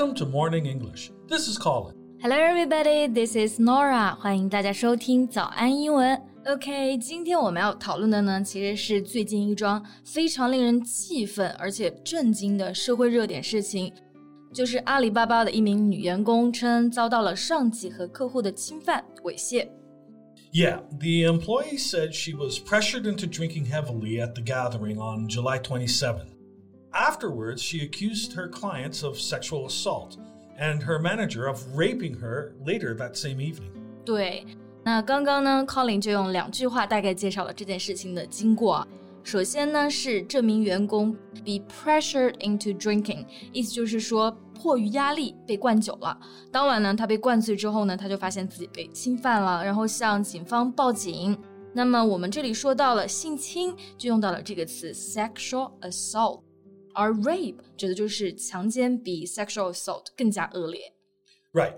Welcome to Morning English. This is Colin. Hello, everybody. This is Norah. 欢迎大家收听早安英文。OK，今天我们要讨论的呢，其实是最近一桩非常令人气愤而且震惊的社会热点事情，就是阿里巴巴的一名女员工称遭到了上级和客户的侵犯、猥亵。Yeah, the employee said she was pressured into drinking heavily at the gathering on July 27th. Afterwards, she accused her clients of sexual assault and her manager of raping her later that same evening. 对，那刚刚呢，Colin 就用两句话大概介绍了这件事情的经过。首先呢，是这名员工 be pressured into drinking，意思就是说迫于压力被灌酒了。当晚呢，他被灌醉之后呢，他就发现自己被侵犯了，然后向警方报警。那么我们这里说到了性侵，就用到了这个词 sexual assault， 而 rape 指的就是强奸，比 sexual assault 更加恶劣。Right.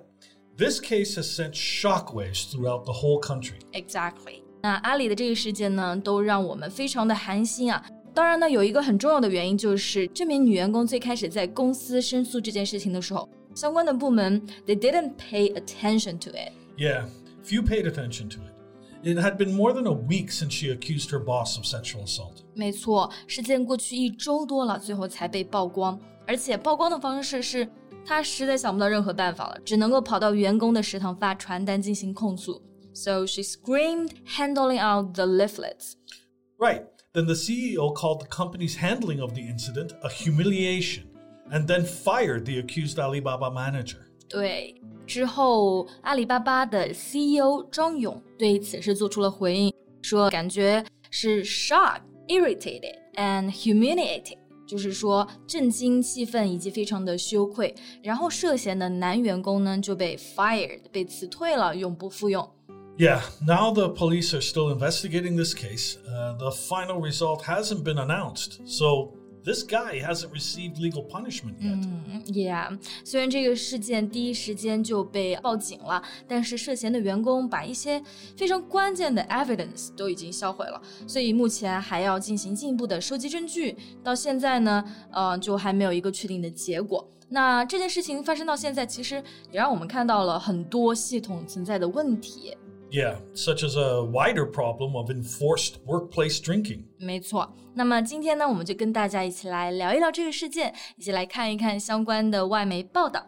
This case has sent shockwaves throughout the whole country. Exactly。那阿里的这个事件呢，都让我们非常的寒心啊。当然呢，有一个很重要的原因就是这名女员工最开始在公司申诉这件事情的时候，相关的部门 they didn't pay attention to it。 Yeah, few paid attention to it. It had been more than a week since she accused her boss of sexual assault. 没错，事件过去一周多了，最后才被曝光，而且曝光的方式是她实在想不到任何办法了，只能够跑到员工的食堂发传单进行控诉。So she screamed, handing out the leaflets. Right. Then the CEO called the company's handling of the incident a humiliation and then fired the accused Alibaba manager. 对， 之后阿里巴巴的 CEO 张勇对此事做出了回应，说感觉是 shocked, irritated and humiliated，就是说震惊、气愤以及非常的羞愧。然后涉嫌的男员工呢就被 fired，被辞退了，永不复用。 Yeah, now the police are still investigating this case. Uh, the final result hasn't been announced, so this guy hasn't received legal punishment yet. Yeah，虽然这个事件第一时间就被报警了，但是涉嫌的员工把一些非常关键的 evidence 都已经销毁了，所以目前还要进行进一步的收集证据。到现在呢，呃，就还没有一个确定的结果。那这件事情发生到现在，其实也让我们看到了很多系统存在的问题。Yeah, such as a wider problem of enforced workplace drinking. 没错，那么今天呢，我们就跟大家一起来聊一聊这个事件，一起来看一看相关的外媒报道。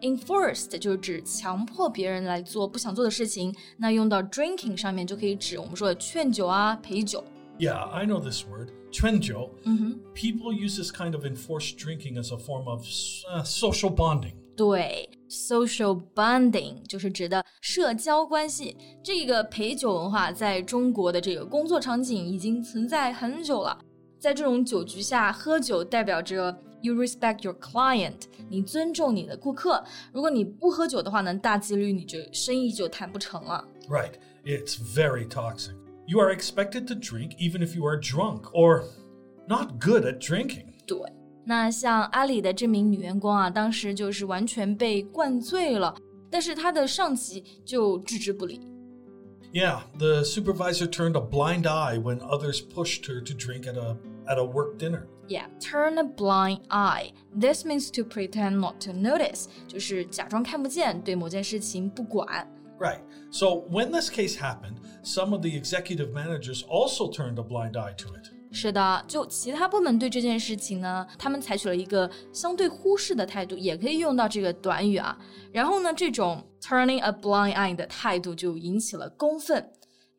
enforced 就是指强迫别人来做不想做的事情，那用到 drinking 上面就可以指我们说的劝酒啊、陪酒。 Yeah, I know this word, chuanjiu. People use this kind of enforced drinking as a form of uh, social bonding. 对，social bonding 就是指的社交关系。这个陪酒文化在中国的这个工作场景已经存在很久了。在这种酒局下喝酒，代表着 you respect your client，你尊重你的顾客。如果你不喝酒的话呢，大几率你这生意就谈不成了。 Right. It's very toxic. You are expected to drink even if you are drunk or not good at drinking. 对，那像阿里的这名女员工啊，当时就是完全被灌醉了，但是她的上级就置之不理。 Yeah, the supervisor turned a blind eye when others pushed her to drink at a at a work dinner. Yeah, turn a blind eye. This means to pretend not to notice，就是假装看不见，对某件事情不管。 Right. So when this case happened, some of the executive managers also turned a blind eye to it. 是的，就其他部门对这件事情呢，他们采取了一个相对忽视的态度，也可以用到这个短语啊。然后呢，这种 turning a blind eye 的态度就引起了公愤。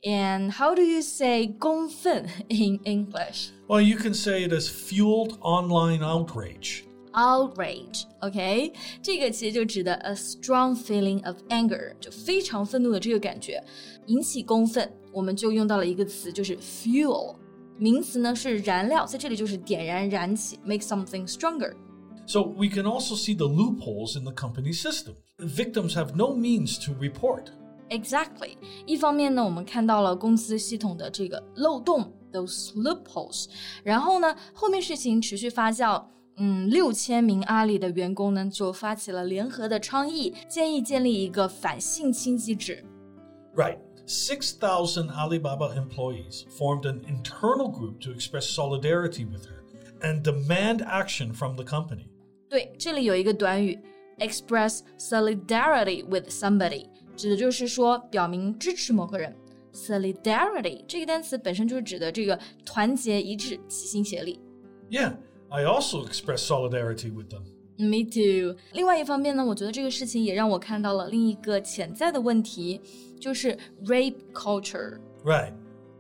And how do you say 公愤 in English? Well, you can say it has fueled online outrage. outrage。OK，这个其实就指的 a strong feeling of anger，就非常愤怒的这个感觉，引起公愤。我们就用到了一个词，就是 fuel。名词呢是燃料，在这里就是点燃、燃起，make something stronger。 So we can also see the loopholes in the company system. Victims have no means to report. Exactly，一方面呢，我们看到了公司系统的这个漏洞，those loopholes，然后呢，后面事情持续发酵，嗯，六千名阿里的员工呢就发起了联合的倡议，建议建立一个反性侵机制。 Right. 6,000 Alibaba employees formed an internal group to express solidarity with her and demand action from the company. 对，这里有一个短语，express solidarity with somebody， 指的就是说表明支持某个人。solidarity 这个单词本身就是指的这个团结一致、齐心协力。 Yeah, I also express solidarity with them. Me too。另外一方面呢，我觉得这个事情也让我看到了另一个潜在的问题，就是 rape culture。 Right.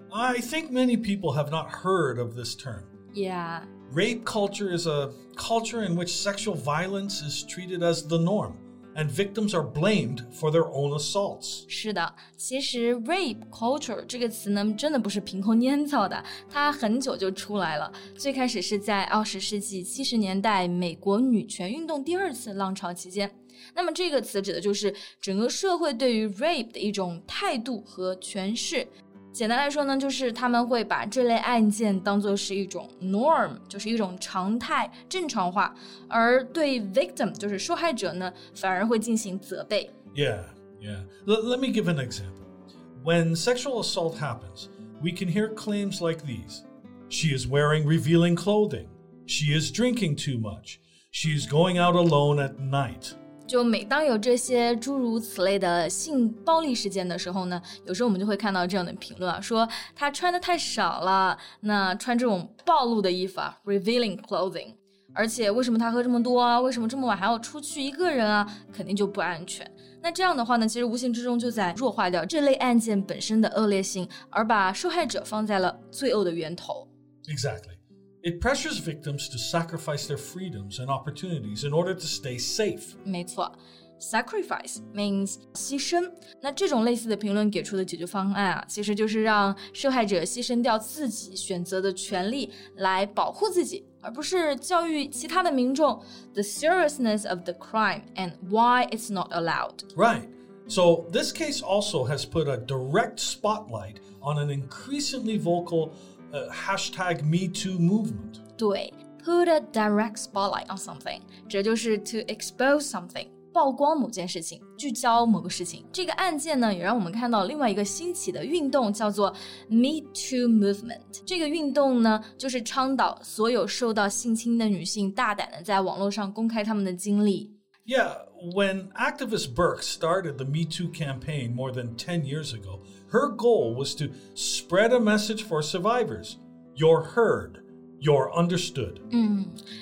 I think many people have not heard of this term. Yeah， Rape culture is a culture in which sexual violence is treated as the norm, And victims are blamed for their own assaults. 是的，其实 rape culture 这个词呢，真的不是凭空捏造的，它很久就出来了。最开始是在二十世纪七十年代美国女权运动第二次浪潮期间。那么这个词指的就是整个社会对于 rape 的一种态度和诠释。简单来说呢，就是他们会把这类案件当做是一种 norm，就是一种常态、正常化，而对 victim 就是受害者呢，反而会进行责备。 Yeah, yeah. L- let me give an example. When sexual assault happens, we can hear claims like these She is wearing revealing clothing. She is drinking too much. She is going out alone at night. 就每当有这些诸如此类的性暴力事件的时候呢，有时候我们就会看到这样的评论啊，说她穿的太少了，那穿这种暴露的衣服啊，revealing clothing，而且为什么她喝这么多啊？为什么这么晚还要出去一个人啊？肯定就不安全。那这样的话呢，其实无形之中就在弱化掉这类案件本身的恶劣性，而把受害者放在了罪恶的源头。Exactly. It pressures victims to sacrifice their freedoms and opportunities in order to stay safe. 没错，sacrifice means 牺牲。那这种类似的评论给出的解决方案啊，其实就是让受害者牺牲掉自己选择的权利来保护自己，而不是教育其他的民众 the seriousness of the crime and why it's not allowed。 Right. So, this case also has put a direct spotlight on an increasingly vocal uh, hashtag MeToo movement. 对，put a direct spotlight on something，这就是 to expose something。曝光某件事情，聚焦某个事情。这个案件呢，也让我们看到另外一个兴起的运动，叫做 Me Too Movement。这个运动呢，就是倡导所有受到性侵的女性大胆的在网络上公开她们的经历。 Yeah, when activist Burke started the Me Too campaign more than 10 years ago, her goal was to spread a message for survivors you're heard, you're understood.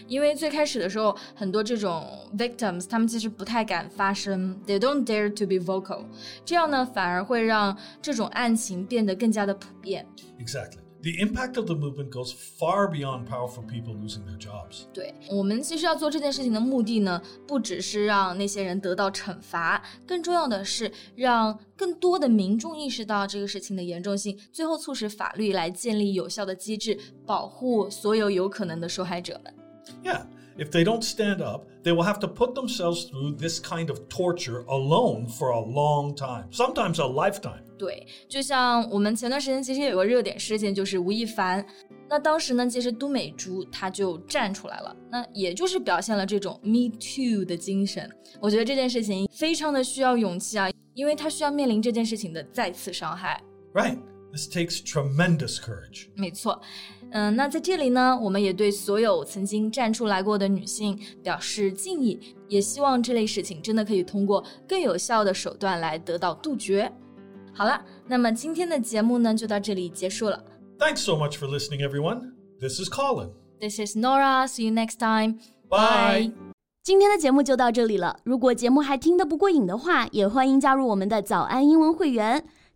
因为最开始的时候，很多这种 victims 他们其实不太敢发声，they don't dare to be vocal。这样呢，反而会让这种案情变得更加的普遍。 Exactly. The impact of the movement goes far beyond powerful people losing their jobs. 对我们其实要做这件事情的目的呢，不只是让那些人得到惩罚，更重要的是让更多的民众意识到这个事情的严重性，最后促使法律来建立有效的机制，保护所有有可能的受害者们。Yeah, if they don't stand up, they will have to put themselves through this kind of torture alone for a long time, sometimes a lifetime. 对，就像我们前段时间其实有个热点事件，就是吴亦凡。那当时呢，其实都美竹她就站出来了，那也就是表现了这种 Me Too 的精神。我觉得这件事情非常的需要勇气啊，因为她需要面临这件事情的再次伤害。 Right. This takes tremendous courage. 没错， 嗯，那在这里呢，我们也对所有曾经站出来过的女性表示敬意，也希望这类事情真的可以通过更有效的手段来得到杜绝。好了，那么今天的节目呢就到这里结束了。Thanks so much for listening, everyone. This is Colin. This is Nora. See you next time. Bye. 今天的节目就到这里了。如果节目还听得不过瘾的话，也欢迎加入我们的早安英文会员。